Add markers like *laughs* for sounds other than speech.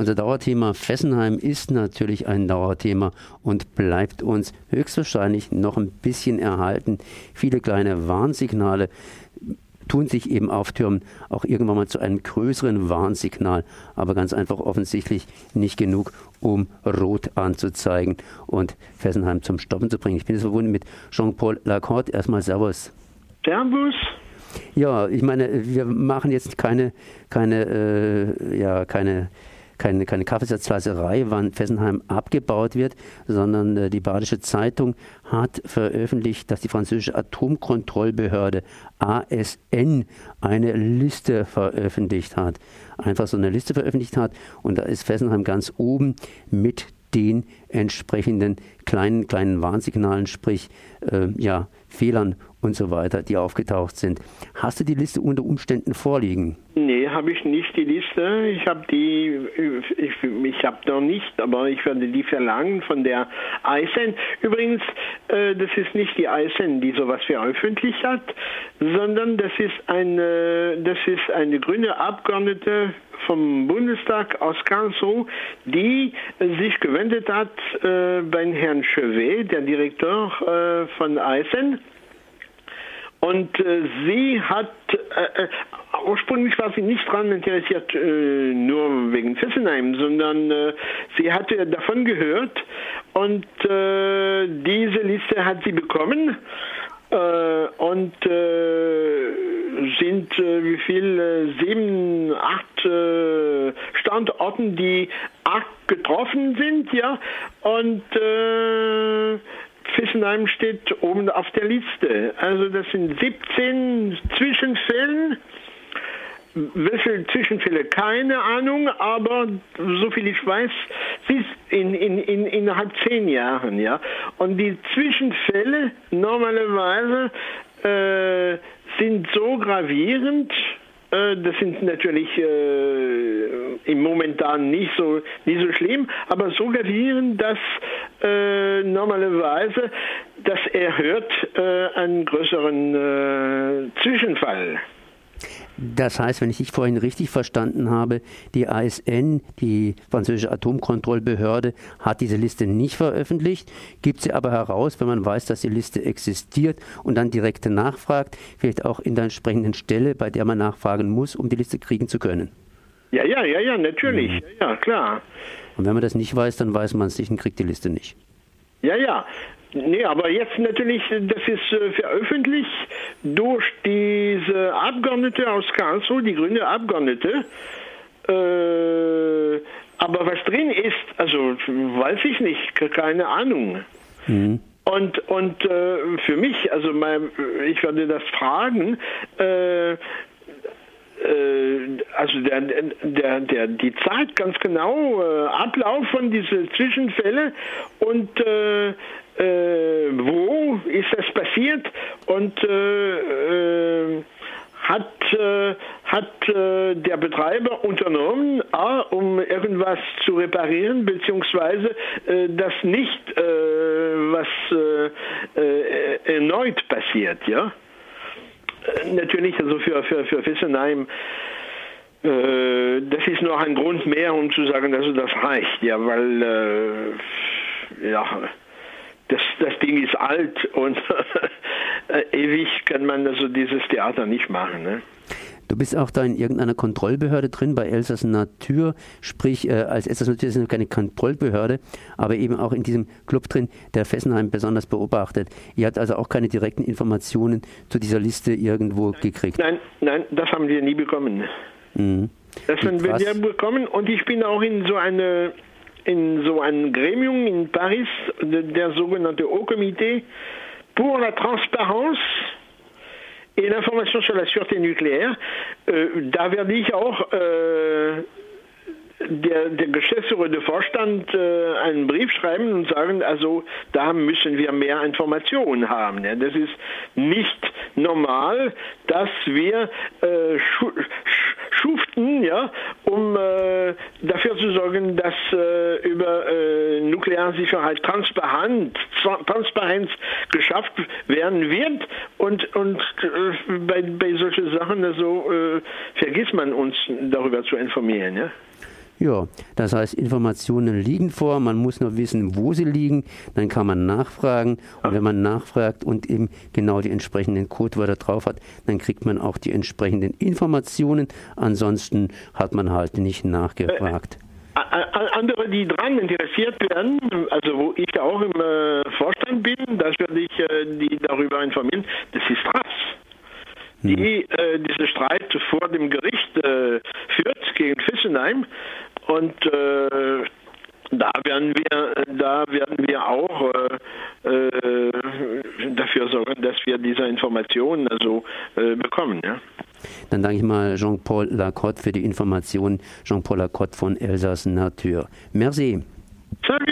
Unser Dauerthema Fessenheim ist natürlich ein Dauerthema und bleibt uns höchstwahrscheinlich noch ein bisschen erhalten. Viele kleine Warnsignale tun sich eben auftürmen, auch irgendwann mal zu einem größeren Warnsignal, aber ganz einfach offensichtlich nicht genug, um rot anzuzeigen und Fessenheim zum Stoppen zu bringen. Ich bin jetzt verbunden mit Jean-Paul Lacorte. Erstmal Servus. Servus. Ja, ich meine, wir machen jetzt keine, keine, äh, ja, keine keine, keine Kaffeesatzleiserei, wann Fessenheim abgebaut wird, sondern äh, die Badische Zeitung hat veröffentlicht, dass die französische Atomkontrollbehörde ASN eine Liste veröffentlicht hat. Einfach so eine Liste veröffentlicht hat und da ist Fessenheim ganz oben mit den entsprechenden kleinen, kleinen Warnsignalen, sprich äh, ja, Fehlern und so weiter, die aufgetaucht sind. Hast du die Liste unter Umständen vorliegen? Nee, habe ich nicht die Liste. Ich habe die, ich, ich habe noch nicht, aber ich werde die verlangen von der ISN. Übrigens, äh, das ist nicht die ISN, die sowas veröffentlicht hat, sondern das ist eine, das ist eine grüne Abgeordnete vom Bundestag aus Karlsruhe, die sich gewendet hat äh, beim Herrn Chevet, der Direktor äh, von ISN und äh, sie hat, äh, äh, ursprünglich war sie nicht daran interessiert, äh, nur wegen Fessenheim, sondern äh, sie hatte davon gehört und äh, diese Liste hat sie bekommen. und sind wie viel sieben, acht Standorten, die getroffen sind, ja und Fessenheim steht oben auf der Liste. Also das sind 17 Zwischenfällen. Welche Zwischenfälle? Keine Ahnung, aber so viel ich weiß, in, in, in, innerhalb zehn Jahren. Ja? Und die Zwischenfälle normalerweise äh, sind so gravierend, äh, das sind natürlich äh, im Momentan nicht so, nicht so schlimm, aber so gravierend, dass äh, normalerweise das erhöht äh, einen größeren äh, Zwischenfall. Das heißt, wenn ich dich vorhin richtig verstanden habe, die ASN, die französische Atomkontrollbehörde, hat diese Liste nicht veröffentlicht, gibt sie aber heraus, wenn man weiß, dass die Liste existiert und dann direkt nachfragt, vielleicht auch in der entsprechenden Stelle, bei der man nachfragen muss, um die Liste kriegen zu können. Ja, ja, ja, ja, natürlich, mhm. ja, klar. Und wenn man das nicht weiß, dann weiß man es nicht und kriegt die Liste nicht. Ja, ja. Nee, aber jetzt natürlich, das ist äh, veröffentlicht durch diese Abgeordnete aus Karlsruhe, die grüne Abgeordnete. Äh, aber was drin ist, also weiß ich nicht, keine Ahnung. Mhm. Und, und äh, für mich, also mein, ich würde das fragen, äh, äh, also der, der, der, die Zeit ganz genau, äh, Ablauf von diesen Zwischenfällen und äh, äh, wo ist das passiert und äh, äh, hat, hat der Betreiber unternommen, A, um irgendwas zu reparieren, beziehungsweise das nicht, was erneut passiert, ja? natürlich, also für, für, für Fessenheim, äh, das ist noch ein Grund mehr, um zu sagen, also das reicht, ja, weil, äh, ja, das, das Ding ist alt und *laughs* äh, ewig kann man also dieses Theater nicht machen. Ne? Du bist auch da in irgendeiner Kontrollbehörde drin, bei Elsass Natur, sprich äh, als Elsass Natur ist es keine Kontrollbehörde, aber eben auch in diesem Club drin, der Fessenheim besonders beobachtet. Ihr habt also auch keine direkten Informationen zu dieser Liste irgendwo nein, gekriegt? Nein, nein, das haben wir nie bekommen. Mhm. Das haben wir nie bekommen und ich bin auch in so eine in so einem Gremium in Paris, der, sogenannte Haut-Comité pour la Transparence et l'information sur la sûreté nucléaire. Äh, da werde ich auch äh, der, der Geschäftsführer, der Vorstand äh, einen Brief schreiben und sagen, also da müssen wir mehr Informationen haben. Ja. Das ist nicht normal, dass wir äh, schu schuften, ja, um äh, dafür zu sorgen, dass äh, über äh, Nuklearsicherheit transparent, Transparenz geschafft werden wird und, und äh, bei, bei solchen Sachen also, vergisst man uns darüber zu informieren. Ja. Ja, das heißt, Informationen liegen vor, man muss nur wissen, wo sie liegen, dann kann man nachfragen und wenn man nachfragt und eben genau die entsprechenden Codewörter drauf hat, dann kriegt man auch die entsprechenden Informationen, ansonsten hat man halt nicht nachgefragt. Äh, andere, die daran interessiert werden, also wo ich auch im äh, Vorstand bin, das würde ich äh, die darüber informieren, das ist RAS die hm. äh, diesen Streit vor dem Gericht äh, führt gegen Fessenheim. Und äh, da werden wir, da werden wir auch äh, äh, dafür sorgen, dass wir diese Informationen also äh, bekommen. Ja. Dann danke ich mal Jean-Paul Lacotte für die Informationen. Jean-Paul Lacotte von Elsass Natur. Merci. Salut.